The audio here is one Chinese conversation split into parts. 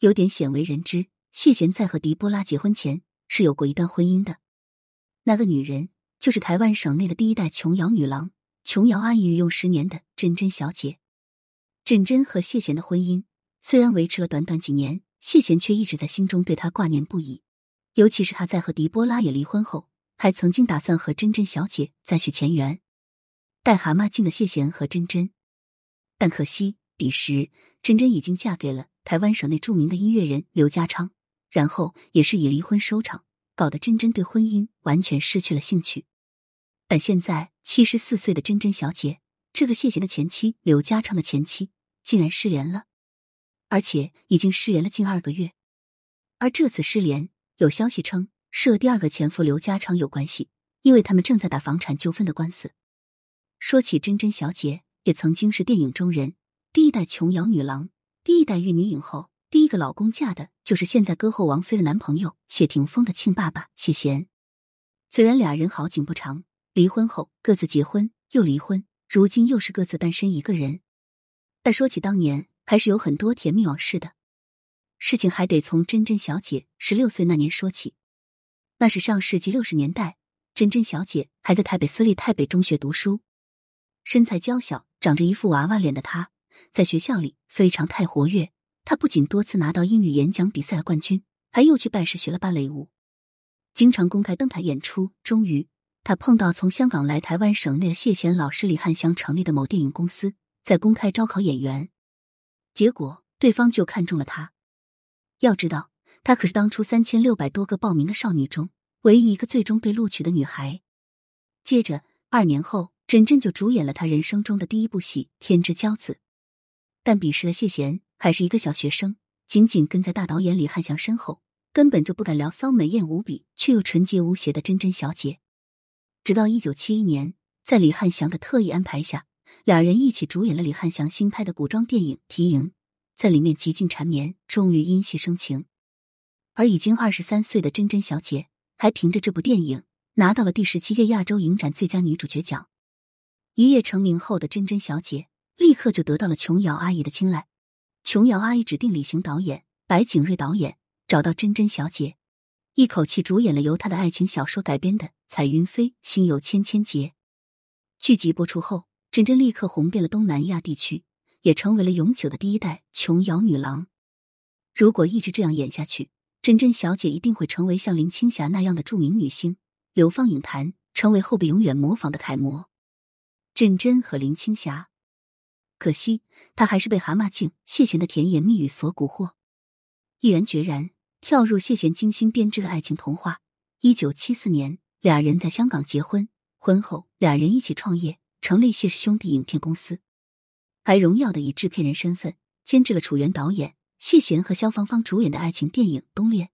有点鲜为人知，谢贤在和狄波拉结婚前是有过一段婚姻的。那个女人就是台湾省内的第一代琼瑶女郎，琼瑶阿姨用十年的珍珍小姐。珍珍和谢贤的婚姻虽然维持了短短几年，谢贤却一直在心中对她挂念不已。尤其是他在和狄波拉也离婚后，还曾经打算和珍珍小姐再续前缘。带蛤蟆镜的谢贤和珍珍，但可惜彼时珍珍已经嫁给了台湾省内著名的音乐人刘家昌，然后也是以离婚收场，搞得珍珍对婚姻完全失去了兴趣。但现在七十四岁的珍珍小姐，这个谢贤的前妻刘家昌的前妻，竟然失联了，而且已经失联了近二个月。而这次失联，有消息称是和第二个前夫刘家昌有关系，因为他们正在打房产纠纷的官司。说起珍珍小姐，也曾经是电影中人，第一代琼瑶女郎，第一代玉女影后，第一个老公嫁的就是现在歌后王菲的男朋友谢霆锋的亲爸爸谢贤。虽然俩人好景不长，离婚后各自结婚又离婚，如今又是各自单身一个人，但说起当年，还是有很多甜蜜往事的。事情还得从珍珍小姐十六岁那年说起，那是上世纪六十年代，珍珍小姐还在台北私立台北中学读书。身材娇小、长着一副娃娃脸的她，在学校里非常太活跃。她不仅多次拿到英语演讲比赛冠军，还又去拜师学了芭蕾舞，经常公开登台演出。终于，她碰到从香港来台湾省内的谢贤老师李汉祥成立的某电影公司，在公开招考演员，结果对方就看中了她。要知道，她可是当初三千六百多个报名的少女中唯一一个最终被录取的女孩。接着，二年后。珍珍就主演了他人生中的第一部戏《天之骄子》，但彼时的谢贤还是一个小学生，紧紧跟在大导演李汉祥身后，根本就不敢聊骚美艳无比却又纯洁无邪的珍珍小姐。直到一九七一年，在李汉祥的特意安排下，俩人一起主演了李汉祥新拍的古装电影《提营》，在里面极尽缠绵，终于因戏生情。而已经二十三岁的珍珍小姐，还凭着这部电影拿到了第十七届亚洲影展最佳女主角奖。一夜成名后的珍珍小姐，立刻就得到了琼瑶阿姨的青睐。琼瑶阿姨指定李行导演、白景瑞导演，找到珍珍小姐，一口气主演了由她的爱情小说改编的《彩云飞心有千千结》。剧集播出后，珍珍立刻红遍了东南亚地区，也成为了永久的第一代琼瑶女郎。如果一直这样演下去，珍珍小姐一定会成为像林青霞那样的著名女星，流放影坛，成为后辈永远模仿的楷模。珍珍和林青霞，可惜他还是被蛤蟆镜谢贤的甜言蜜语所蛊惑，毅然决然跳入谢贤精心编织的爱情童话。一九七四年，俩人在香港结婚，婚后俩人一起创业，成立谢氏兄弟影片公司，还荣耀的以制片人身份监制了楚原导演、谢贤和萧芳芳主演的爱情电影《冬恋》，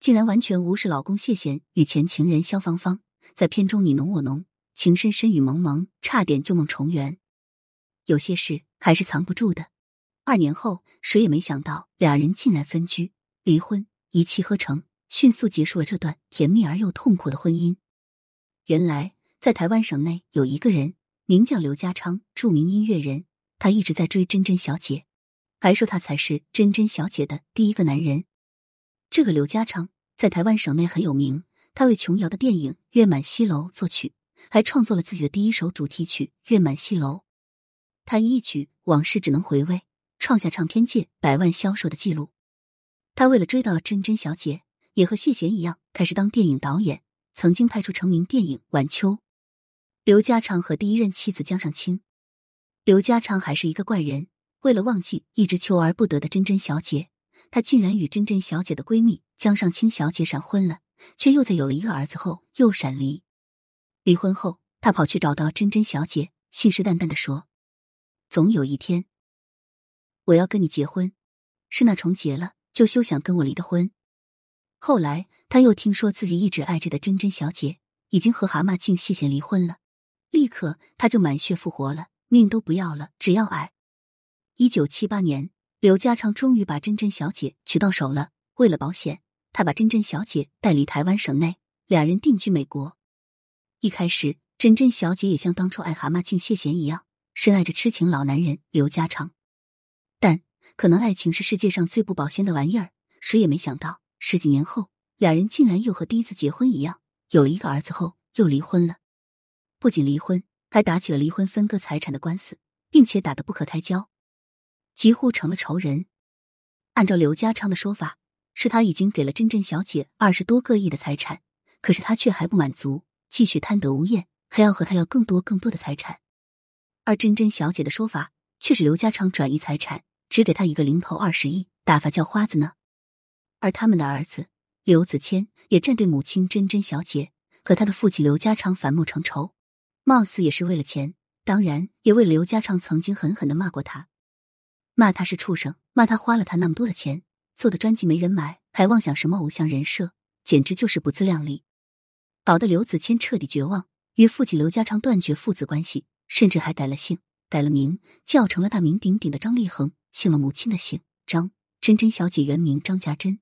竟然完全无视老公谢贤与前情人萧芳芳在片中你侬我侬。情深深雨蒙蒙，差点旧梦重圆。有些事还是藏不住的。二年后，谁也没想到，俩人竟然分居、离婚，一气呵成，迅速结束了这段甜蜜而又痛苦的婚姻。原来，在台湾省内有一个人，名叫刘家昌，著名音乐人，他一直在追珍珍小姐，还说他才是珍珍小姐的第一个男人。这个刘家昌在台湾省内很有名，他为琼瑶的电影《月满西楼》作曲。还创作了自己的第一首主题曲《月满西楼》，他一曲《往事只能回味》，创下唱片界百万销售的记录。他为了追到珍珍小姐，也和谢贤一样开始当电影导演，曾经拍出成名电影《晚秋》。刘家昌和第一任妻子江上清，刘家昌还是一个怪人，为了忘记一直求而不得的珍珍小姐，他竟然与珍珍小姐的闺蜜江上清小姐闪婚了，却又在有了一个儿子后又闪离。离婚后，他跑去找到珍珍小姐，信誓旦旦的说：“总有一天，我要跟你结婚。是那重结了，就休想跟我离的婚。”后来，他又听说自己一直爱着的珍珍小姐已经和蛤蟆镜谢贤离婚了，立刻他就满血复活了，命都不要了，只要爱。一九七八年，刘家昌终于把珍珍小姐娶到手了。为了保险，他把珍珍小姐带离台湾省内，两人定居美国。一开始，珍珍小姐也像当初爱蛤蟆镜谢贤一样，深爱着痴情老男人刘家昌。但可能爱情是世界上最不保鲜的玩意儿。谁也没想到，十几年后，俩人竟然又和第一次结婚一样，有了一个儿子后又离婚了。不仅离婚，还打起了离婚分割财产的官司，并且打得不可开交，几乎成了仇人。按照刘家昌的说法，是他已经给了珍珍小姐二十多个亿的财产，可是他却还不满足，继续贪得无厌，还要和他要更多更多的财产。而珍珍小姐的说法却是刘家昌转移财产，只给他一个零头二十亿，打发叫花子呢。而他们的儿子刘子谦也站对母亲珍珍小姐和他的父亲刘家昌反目成仇，貌似也是为了钱，当然也为了刘家昌曾经狠狠的骂过他，骂他是畜生，骂他花了他那么多的钱做的专辑没人买，还妄想什么偶像人设，简直就是不自量力，搞得刘子谦彻底绝望，与父亲刘家昌断绝父子关系，甚至还改了姓，改了名，叫成了大名鼎鼎的张立恒，姓了母亲的姓张，珍珍小姐原名张家珍。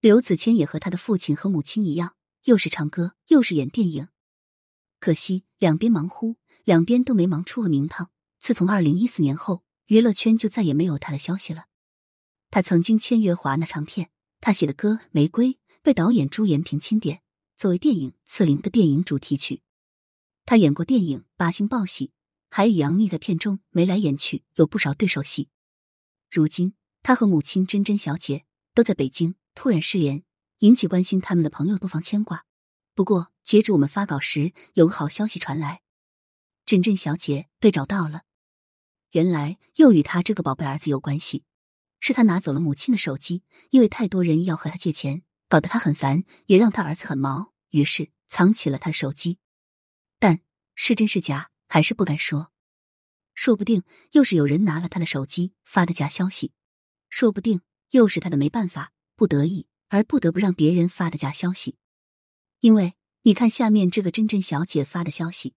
刘子谦也和他的父亲和母亲一样，又是唱歌，又是演电影。可惜两边忙乎，两边都没忙出个名堂。自从二零一四年后，娱乐圈就再也没有他的消息了。他曾经签约华纳唱片，他写的歌《玫瑰》被导演朱延平钦点作为电影《刺陵》的电影主题曲。他演过电影《八星报喜》，还与杨幂在片中眉来眼去，有不少对手戏。如今，他和母亲珍珍小姐都在北京。突然失联，引起关心他们的朋友多方牵挂。不过，截止我们发稿时，有个好消息传来：珍珍小姐被找到了。原来又与他这个宝贝儿子有关系，是他拿走了母亲的手机，因为太多人要和他借钱，搞得他很烦，也让他儿子很毛，于是藏起了他的手机。是真是假，还是不敢说。说不定又是有人拿了他的手机发的假消息，说不定又是他的没办法。不得已而不得不让别人发的假消息，因为你看下面这个珍珍小姐发的消息，